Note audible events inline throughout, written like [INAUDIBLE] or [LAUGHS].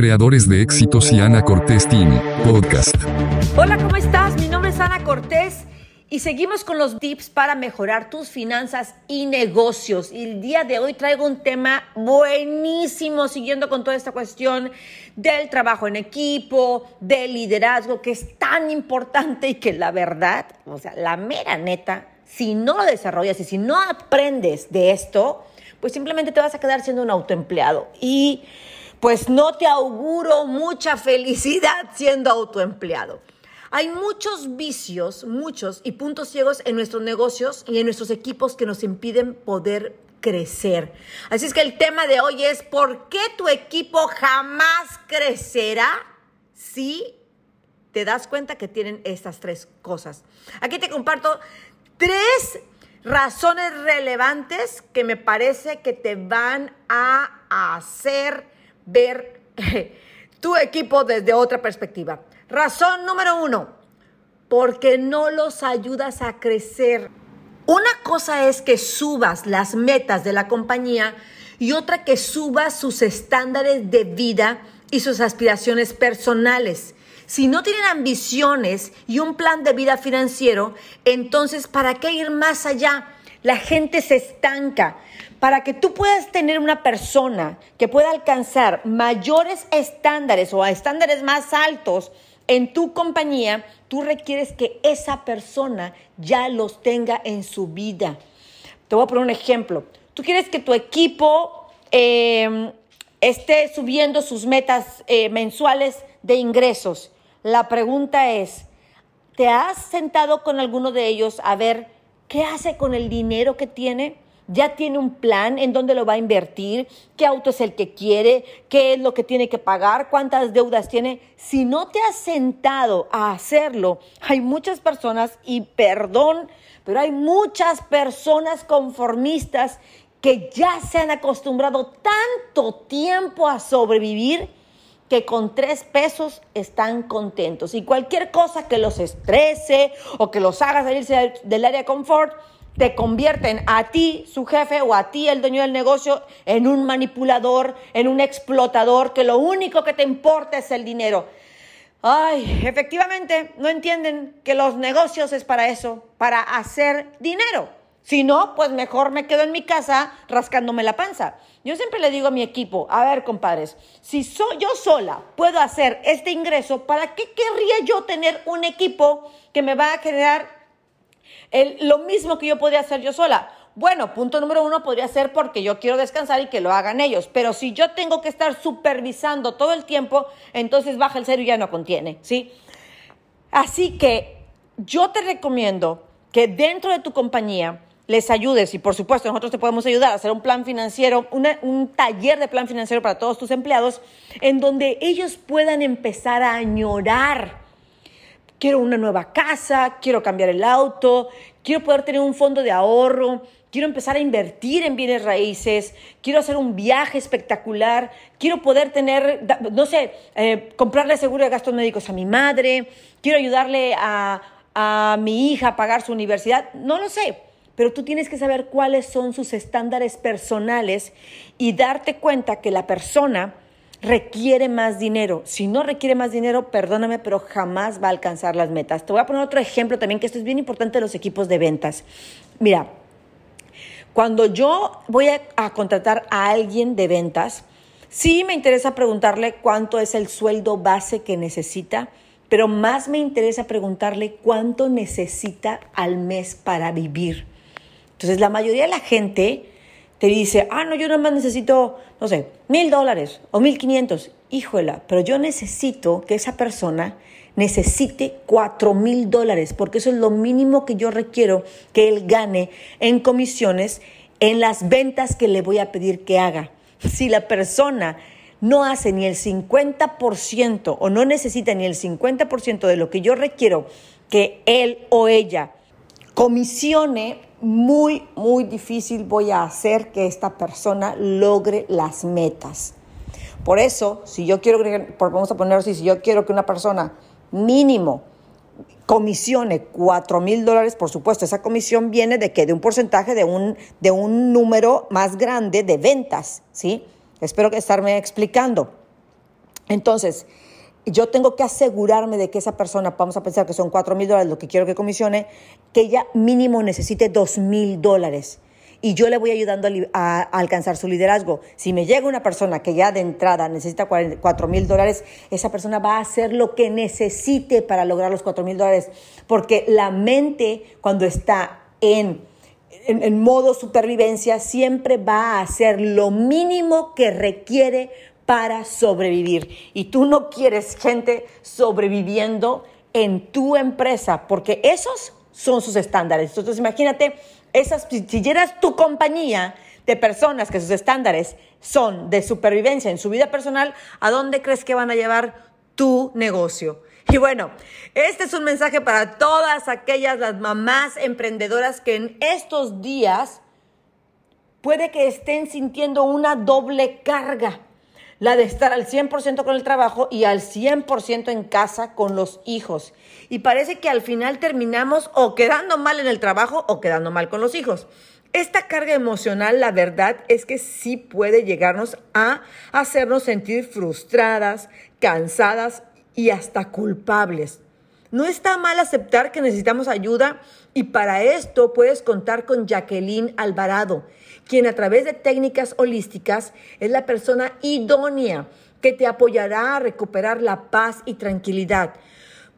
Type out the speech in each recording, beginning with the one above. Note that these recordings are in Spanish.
creadores de éxitos y Ana Cortés Team Podcast. Hola, ¿cómo estás? Mi nombre es Ana Cortés y seguimos con los tips para mejorar tus finanzas y negocios. Y el día de hoy traigo un tema buenísimo, siguiendo con toda esta cuestión del trabajo en equipo, del liderazgo, que es tan importante y que la verdad, o sea, la mera neta, si no lo desarrollas y si no aprendes de esto, pues simplemente te vas a quedar siendo un autoempleado. Y pues no te auguro mucha felicidad siendo autoempleado. Hay muchos vicios, muchos y puntos ciegos en nuestros negocios y en nuestros equipos que nos impiden poder crecer. Así es que el tema de hoy es ¿por qué tu equipo jamás crecerá si te das cuenta que tienen estas tres cosas? Aquí te comparto tres razones relevantes que me parece que te van a hacer ver [LAUGHS] tu equipo desde otra perspectiva. Razón número uno, porque no los ayudas a crecer. Una cosa es que subas las metas de la compañía y otra que subas sus estándares de vida y sus aspiraciones personales. Si no tienen ambiciones y un plan de vida financiero, entonces ¿para qué ir más allá? La gente se estanca. Para que tú puedas tener una persona que pueda alcanzar mayores estándares o estándares más altos, en tu compañía, tú requieres que esa persona ya los tenga en su vida. Te voy a poner un ejemplo. Tú quieres que tu equipo em, esté subiendo sus metas eh, mensuales de ingresos. La pregunta es, ¿te has sentado con alguno de ellos a ver qué hace con el dinero que tiene? Ya tiene un plan en dónde lo va a invertir, qué auto es el que quiere, qué es lo que tiene que pagar, cuántas deudas tiene. Si no te has sentado a hacerlo, hay muchas personas, y perdón, pero hay muchas personas conformistas que ya se han acostumbrado tanto tiempo a sobrevivir que con tres pesos están contentos. Y cualquier cosa que los estrese o que los haga salirse del área de confort, te convierten a ti, su jefe, o a ti, el dueño del negocio, en un manipulador, en un explotador, que lo único que te importa es el dinero. Ay, efectivamente, no entienden que los negocios es para eso, para hacer dinero. Si no, pues mejor me quedo en mi casa rascándome la panza. Yo siempre le digo a mi equipo, a ver, compadres, si soy yo sola puedo hacer este ingreso, ¿para qué querría yo tener un equipo que me va a generar lo mismo que yo podría hacer yo sola. Bueno, punto número uno podría ser porque yo quiero descansar y que lo hagan ellos. Pero si yo tengo que estar supervisando todo el tiempo, entonces baja el cero y ya no contiene, ¿sí? Así que yo te recomiendo que dentro de tu compañía les ayudes, y por supuesto nosotros te podemos ayudar a hacer un plan financiero, un taller de plan financiero para todos tus empleados, en donde ellos puedan empezar a añorar quiero una nueva casa, quiero cambiar el auto, quiero poder tener un fondo de ahorro, quiero empezar a invertir en bienes raíces, quiero hacer un viaje espectacular, quiero poder tener, no sé, eh, comprarle seguro de gastos médicos a mi madre, quiero ayudarle a, a mi hija a pagar su universidad, no lo sé. Pero tú tienes que saber cuáles son sus estándares personales y darte cuenta que la persona requiere más dinero. Si no requiere más dinero, perdóname, pero jamás va a alcanzar las metas. Te voy a poner otro ejemplo también, que esto es bien importante de los equipos de ventas. Mira, cuando yo voy a, contratar a alguien de ventas, sí me interesa preguntarle cuánto es el sueldo base que necesita, pero más me interesa preguntarle cuánto necesita al mes para vivir. Entonces, la mayoría de la gente te dice, ah, no, yo nada más necesito, no sé, mil dólares o mil quinientos. Híjola, pero yo necesito que esa persona necesite cuatro mil dólares, porque eso es lo mínimo que yo requiero que él gane en comisiones en las ventas que le voy a pedir que haga. Si la persona no hace ni el 50% o no necesita ni el 50% de lo que yo requiero que él o ella comisione, muy, muy difícil voy a hacer que esta persona logre las metas. Por eso, si yo quiero, vamos a poner así, si yo quiero que una persona mínimo comisione 4 mil dólares, por supuesto, esa comisión viene de que de un porcentaje de un, de un número más grande de ventas, ¿sí? Espero que estarme explicando. Entonces, yo tengo que asegurarme de que esa persona, vamos a pensar que son 4 mil dólares lo que quiero que comisione, que ella mínimo necesite 2 mil dólares. Y yo le voy ayudando a, alcanzar su liderazgo. Si me llega una persona que ya de entrada necesita 4 mil dólares, esa persona va a hacer lo que necesite para lograr los 4 mil dólares. Porque la mente, cuando está en, en, en modo supervivencia, siempre va a hacer lo mínimo que requiere para sobrevivir. Y tú no quieres gente sobreviviendo en tu empresa, porque esos son sus estándares. Entonces imagínate, esas, si llenas tu compañía de personas que sus estándares son de supervivencia en su vida personal, ¿a dónde crees que van a llevar tu negocio? Y bueno, este es un mensaje para todas aquellas las mamás emprendedoras que en estos días puede que estén sintiendo una doble carga la de estar al 100% con el trabajo y al 100% en casa con los hijos. Y parece que al final terminamos o quedando mal en el trabajo o quedando mal con los hijos. Esta carga emocional, la verdad es que sí puede llegarnos a hacernos sentir frustradas, cansadas y hasta culpables. No está mal aceptar que necesitamos ayuda y para esto puedes contar con Jacqueline Alvarado quien a través de técnicas holísticas es la persona idónea que te apoyará a recuperar la paz y tranquilidad.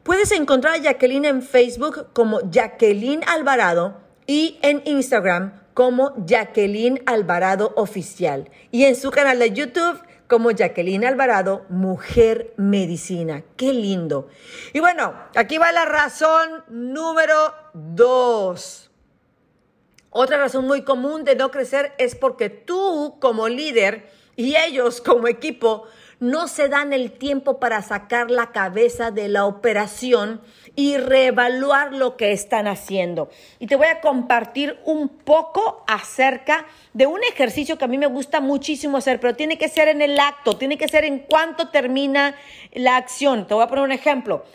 Puedes encontrar a Jacqueline en Facebook como Jacqueline Alvarado y en Instagram como Jacqueline Alvarado Oficial y en su canal de YouTube como Jacqueline Alvarado, Mujer Medicina. Qué lindo. Y bueno, aquí va la razón número dos. Otra razón muy común de no crecer es porque tú como líder y ellos como equipo no se dan el tiempo para sacar la cabeza de la operación y reevaluar lo que están haciendo. Y te voy a compartir un poco acerca de un ejercicio que a mí me gusta muchísimo hacer, pero tiene que ser en el acto, tiene que ser en cuanto termina la acción. Te voy a poner un ejemplo.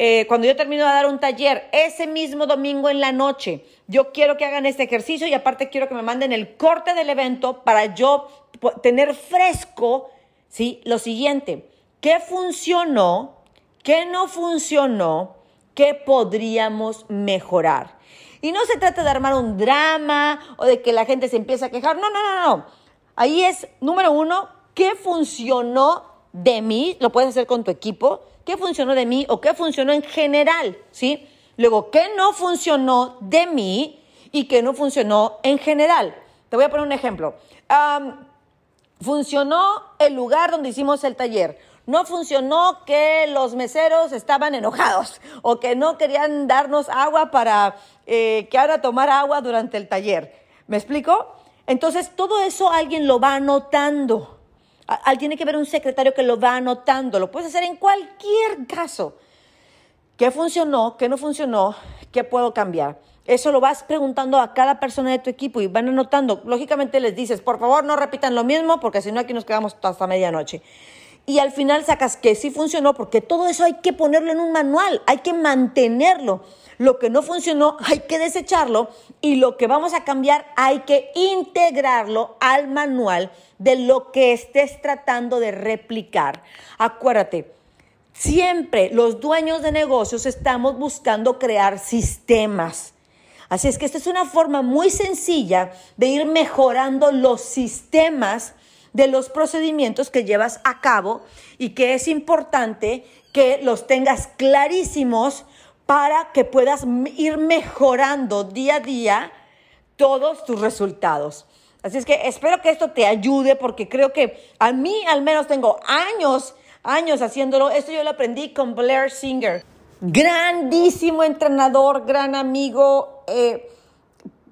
Eh, cuando yo termino de dar un taller, ese mismo domingo en la noche, yo quiero que hagan este ejercicio y aparte quiero que me manden el corte del evento para yo tener fresco, ¿sí? Lo siguiente, ¿qué funcionó? ¿Qué no funcionó? ¿Qué podríamos mejorar? Y no se trata de armar un drama o de que la gente se empiece a quejar. No, no, no, no. Ahí es, número uno, ¿qué funcionó de mí? Lo puedes hacer con tu equipo qué funcionó de mí o qué funcionó en general, ¿sí? Luego, qué no funcionó de mí y qué no funcionó en general. Te voy a poner un ejemplo. funcionó el lugar donde hicimos el taller. No funcionó que los meseros estaban enojados o que no querían darnos agua para eh, que ahora tomar agua durante el taller. ¿Me explico? Entonces, todo eso alguien lo va anotando. Al tiene que ver un secretario que lo va anotando. Lo puedes hacer en cualquier caso. ¿Qué funcionó? ¿Qué no funcionó? ¿Qué puedo cambiar? Eso lo vas preguntando a cada persona de tu equipo y van anotando. Lógicamente les dices, por favor no repitan lo mismo porque si no aquí nos quedamos hasta medianoche. Y al final sacas que sí funcionó porque todo eso hay que ponerlo en un manual, hay que mantenerlo. Lo que no funcionó hay que desecharlo y lo que vamos a cambiar hay que integrarlo al manual de lo que estés tratando de replicar. Acuérdate, siempre los dueños de negocios estamos buscando crear sistemas. Así es que esta es una forma muy sencilla de ir mejorando los sistemas de los procedimientos que llevas a cabo y que es importante que los tengas clarísimos para que puedas ir mejorando día a día todos tus resultados. Así es que espero que esto te ayude porque creo que a mí al menos tengo años, años haciéndolo. Esto yo lo aprendí con Blair Singer. Grandísimo entrenador, gran amigo. Eh,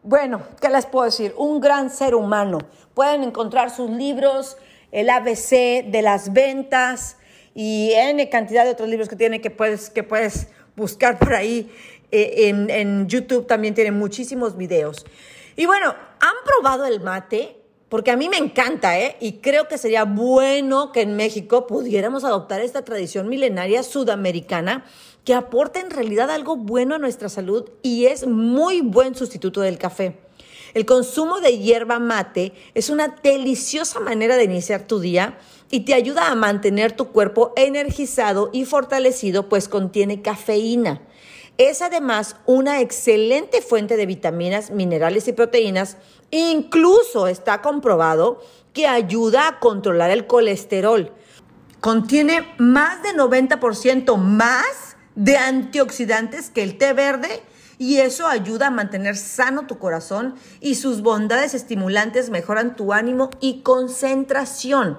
bueno, ¿qué les puedo decir? Un gran ser humano. Pueden encontrar sus libros, el ABC de las ventas y N cantidad de otros libros que tiene que puedes, que puedes buscar por ahí. Eh, en, en YouTube también tiene muchísimos videos. Y bueno, ¿han probado el mate? Porque a mí me encanta, ¿eh? Y creo que sería bueno que en México pudiéramos adoptar esta tradición milenaria sudamericana que aporta en realidad algo bueno a nuestra salud y es muy buen sustituto del café. El consumo de hierba mate es una deliciosa manera de iniciar tu día y te ayuda a mantener tu cuerpo energizado y fortalecido, pues contiene cafeína. Es además una excelente fuente de vitaminas, minerales y proteínas. Incluso está comprobado que ayuda a controlar el colesterol. Contiene más de 90% más de antioxidantes que el té verde y eso ayuda a mantener sano tu corazón y sus bondades estimulantes mejoran tu ánimo y concentración.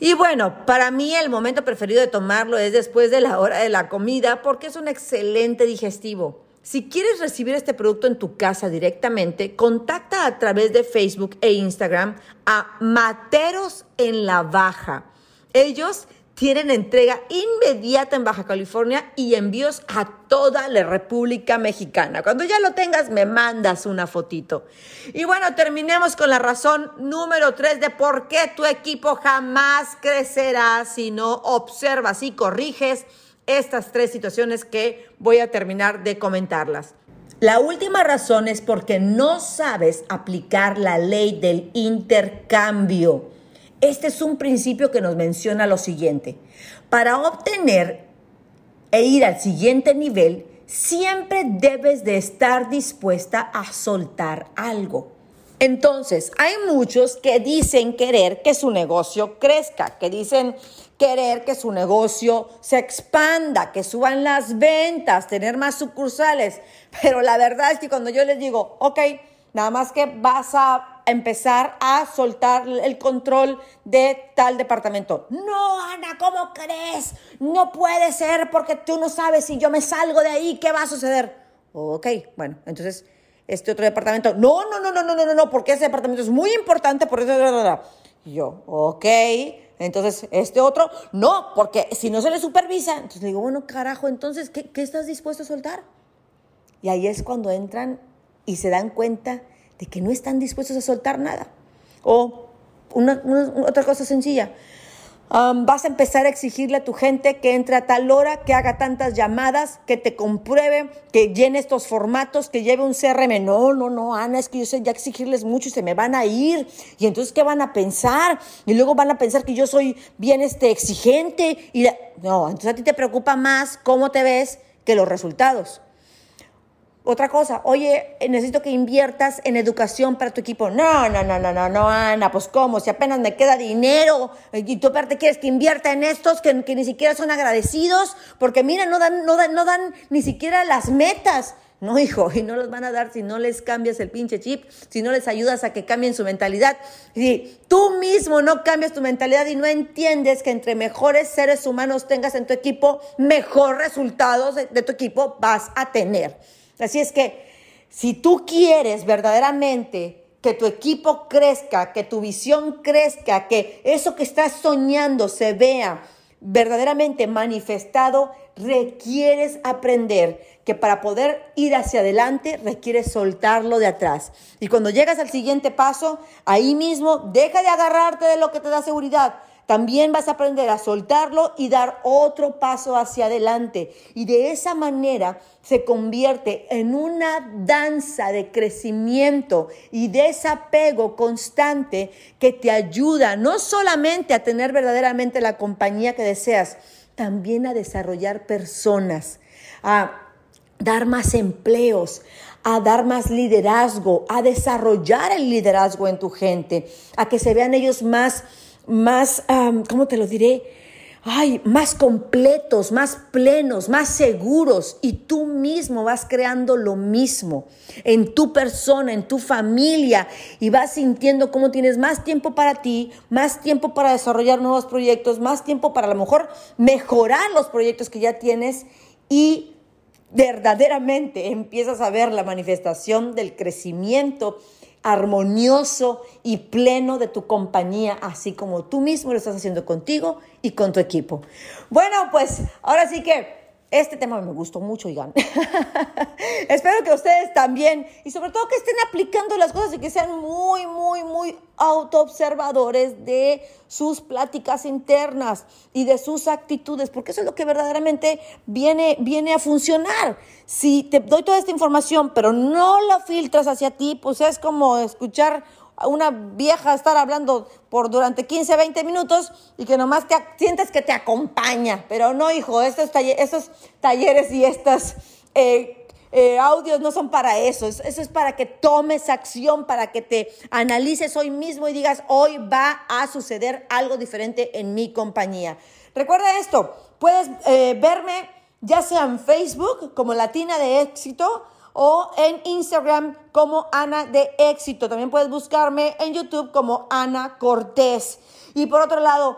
Y bueno, para mí el momento preferido de tomarlo es después de la hora de la comida porque es un excelente digestivo. Si quieres recibir este producto en tu casa directamente, contacta a través de Facebook e Instagram a Materos en la Baja. Ellos tienen entrega inmediata en Baja California y envíos a toda la República Mexicana. Cuando ya lo tengas, me mandas una fotito. Y bueno, terminemos con la razón número tres de por qué tu equipo jamás crecerá si no observas y corriges estas tres situaciones que voy a terminar de comentarlas. La última razón es porque no sabes aplicar la ley del intercambio. Este es un principio que nos menciona lo siguiente. Para obtener e ir al siguiente nivel, siempre debes de estar dispuesta a soltar algo. Entonces, hay muchos que dicen querer que su negocio crezca, que dicen querer que su negocio se expanda, que suban las ventas, tener más sucursales. Pero la verdad es que cuando yo les digo, ok, nada más que vas a empezar a soltar el control de tal departamento. No, Ana, ¿cómo crees? No puede ser porque tú no sabes si yo me salgo de ahí, ¿qué va a suceder? Ok, bueno, entonces este otro departamento, no, no, no, no, no, no, no, porque ese departamento es muy importante, por eso... Y yo, ok, entonces este otro, no, porque si no se le supervisa, entonces le digo, bueno, carajo, entonces, ¿qué, qué estás dispuesto a soltar? Y ahí es cuando entran y se dan cuenta de que no están dispuestos a soltar nada. O una, otra cosa sencilla, um, vas a empezar a exigirle a tu gente que entre a tal hora, que haga tantas llamadas, que te compruebe, que llene estos formatos, que lleve un CRM. No, no, no, Ana, es que yo sé ya exigirles mucho y se me van a ir. Y entonces, ¿qué van a pensar? Y luego van a pensar que yo soy bien este, exigente. Y No, entonces a ti te preocupa más cómo te ves que los resultados. Otra cosa, oye, necesito que inviertas en educación para tu equipo. No, no, no, no, no, no, Ana, pues cómo, si apenas me queda dinero y tú aparte quieres que invierta en estos que, ni siquiera son agradecidos, porque mira, no dan, no, dan, no dan ni siquiera las metas. No, hijo, y no los van a dar si no les cambias el pinche chip, si no les ayudas a que cambien su mentalidad. Si tú mismo no cambias tu mentalidad y no entiendes que entre mejores seres humanos tengas en tu equipo, mejor resultados de tu equipo vas a tener. Así es que si tú quieres verdaderamente que tu equipo crezca, que tu visión crezca, que eso que estás soñando se vea verdaderamente manifestado, requieres aprender que para poder ir hacia adelante requieres soltarlo de atrás. Y cuando llegas al siguiente paso, ahí mismo deja de agarrarte de lo que te da seguridad también vas a aprender a soltarlo y dar otro paso hacia adelante. Y de esa manera se convierte en una danza de crecimiento y desapego constante que te ayuda no solamente a tener verdaderamente la compañía que deseas, también a desarrollar personas, a dar más empleos, a dar más liderazgo, a desarrollar el liderazgo en tu gente, a que se vean ellos más más, ¿cómo te lo diré? Ay, más completos, más plenos, más seguros. Y tú mismo vas creando lo mismo en tu persona, en tu familia. Y vas sintiendo cómo tienes más tiempo para ti, más tiempo para desarrollar nuevos proyectos, más tiempo para a lo mejor mejorar los proyectos que ya tienes. Y verdaderamente empiezas a ver la manifestación del crecimiento armonioso y pleno de tu compañía, así como tú mismo lo estás haciendo contigo y con tu equipo. Bueno, pues ahora sí que Este tema me gustó mucho, Igan. [LAUGHS] Espero que ustedes también, y sobre todo que estén aplicando las cosas y que sean muy, muy, muy autoobservadores de sus pláticas internas y de sus actitudes, porque eso es lo que verdaderamente viene, viene a funcionar. Si te doy toda esta información, pero no la filtras hacia ti, pues es como escuchar una vieja estar hablando por durante 15, 20 minutos y que nomás te sientes que te acompaña. Pero no, hijo, estos, talleres y estos eh, eh, audios no son para eso. Eso es para que tomes acción, para que te analices hoy mismo y digas, hoy va a suceder algo diferente en mi compañía. Recuerda esto, puedes eh, verme ya sea en Facebook como Latina de Éxito, o en Instagram como Ana de Éxito. También puedes buscarme en YouTube como Ana Cortés. Y por otro lado,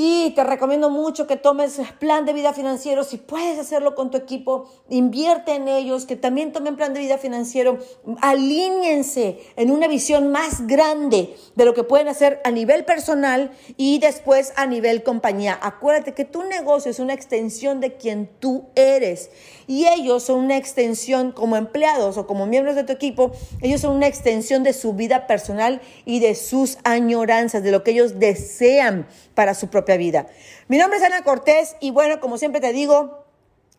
y te recomiendo mucho que tomes plan de vida financiero. Si puedes hacerlo con tu equipo, invierte en ellos, que también tomen plan de vida financiero. Alíñense en una visión más grande de lo que pueden hacer a nivel personal y después a nivel compañía. Acuérdate que tu negocio es una extensión de quien tú eres y ellos son una extensión como empleados o como miembros de tu equipo. Ellos son una extensión de su vida personal y de sus añoranzas, de lo que ellos desean para su propia vida. Mi nombre es Ana Cortés y bueno, como siempre te digo,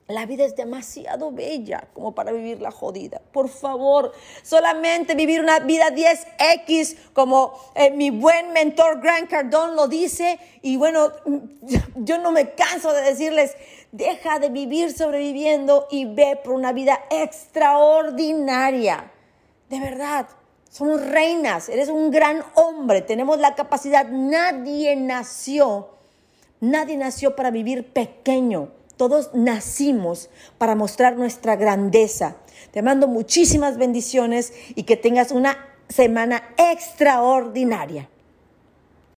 la vida es demasiado bella como para vivir la jodida. Por favor, solamente vivir una vida 10X como eh, mi buen mentor Grant Cardone lo dice. Y bueno, [LAUGHS] yo no me canso de decirles, deja de vivir sobreviviendo y ve por una vida extraordinaria. De verdad, somos reinas, eres un gran hombre, tenemos la capacidad. Nadie nació, nadie nació para vivir pequeño. Todos nacimos para mostrar nuestra grandeza. Te mando muchísimas bendiciones y que tengas una semana extraordinaria.